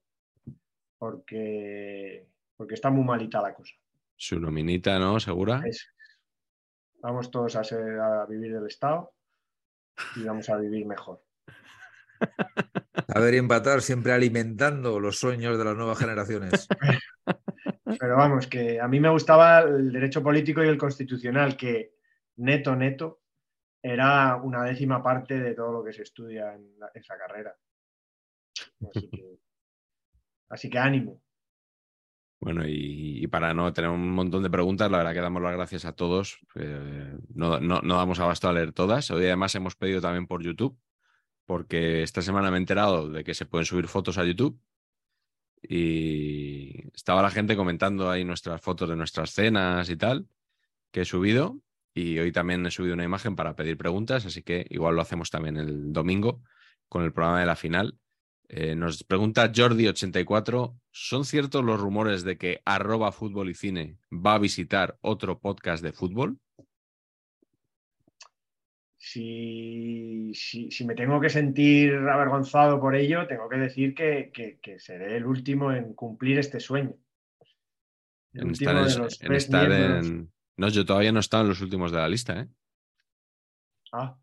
porque, porque está muy malita la cosa. Su nominita, ¿no? ¿Segura? Vamos todos a, ser- a vivir del Estado y vamos a vivir mejor. Saber y empatar siempre alimentando los sueños de las nuevas generaciones. (laughs) Pero vamos, que a mí me gustaba el derecho político y el constitucional, que neto, neto, era una décima parte de todo lo que se estudia en la- esa carrera. Así que, (laughs) así que ánimo. Bueno, y, y para no tener un montón de preguntas, la verdad que damos las gracias a todos. eh, no, no- no damos abasto a leer todas. Hoy además hemos pedido también por YouTube, porque esta semana me he enterado de que se pueden subir fotos a YouTube. Y estaba la gente comentando ahí nuestras fotos de nuestras cenas y tal, que he subido. Y hoy también he subido una imagen para pedir preguntas, así que igual lo hacemos también el domingo con el programa de la final. Eh, nos pregunta Jordi84, ¿son ciertos los rumores de que arroba fútbol y cine va a visitar otro podcast de fútbol? Si, si- si me tengo que sentir avergonzado por ello, tengo que decir que, que- que seré el último en cumplir este sueño. El En estar, de en- los en tres estar miembros. en- No, yo todavía no he estado en los últimos de la lista, ¿eh? Ah,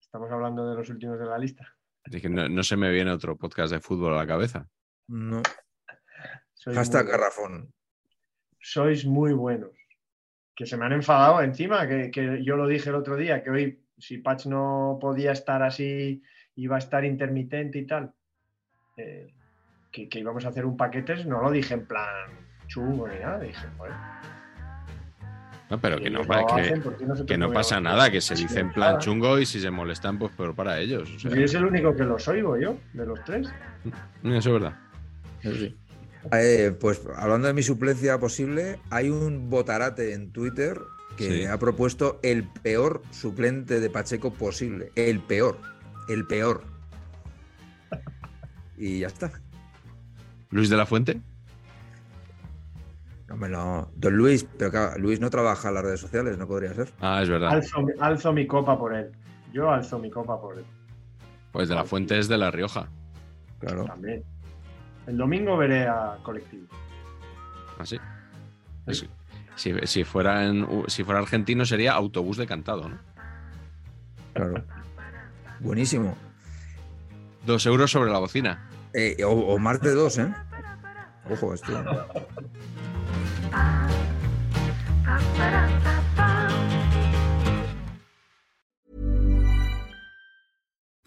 estamos hablando de los últimos de la lista. Así que no, no se me viene otro podcast de fútbol a la cabeza. No. Sois Hashtag muy- garrafón. sois muy buenos. Que se me han enfadado encima, que, que yo lo dije el otro día, que hoy si Patch no podía estar así, iba a estar intermitente y tal, eh, que, que íbamos a hacer un paquete, no lo dije en plan chungo ni nada, dije, bueno, No, pero que no, que, hacen, ¿por qué nosotros que no pasa nada, que se dice en plan chungo y si se molestan, pues peor para ellos. O sea, Yo es el único que los oigo yo, de los tres. eso es verdad. Eso sí. Eh, pues hablando de mi suplencia posible, hay un botarate en Twitter que Sí. ha propuesto el peor suplente de Pacheco posible. El peor. El peor. (laughs) Y ya está. Luis de la Fuente. No me lo. Don Luis, pero claro, Luis no trabaja en las redes sociales, no podría ser. Ah, es verdad. Alzo, mi- alzo mi copa por él. Yo alzo mi copa por él Pues de la Fuente es de La Rioja. Claro. también. El domingo veré a colectivo. Así. Es- si, si, fuera en- si fuera argentino sería autobús de cantado, ¿no? Claro. Buenísimo. Dos euros sobre la bocina. Eh, o, o más de dos, ¿eh? Ojo, esto. (laughs)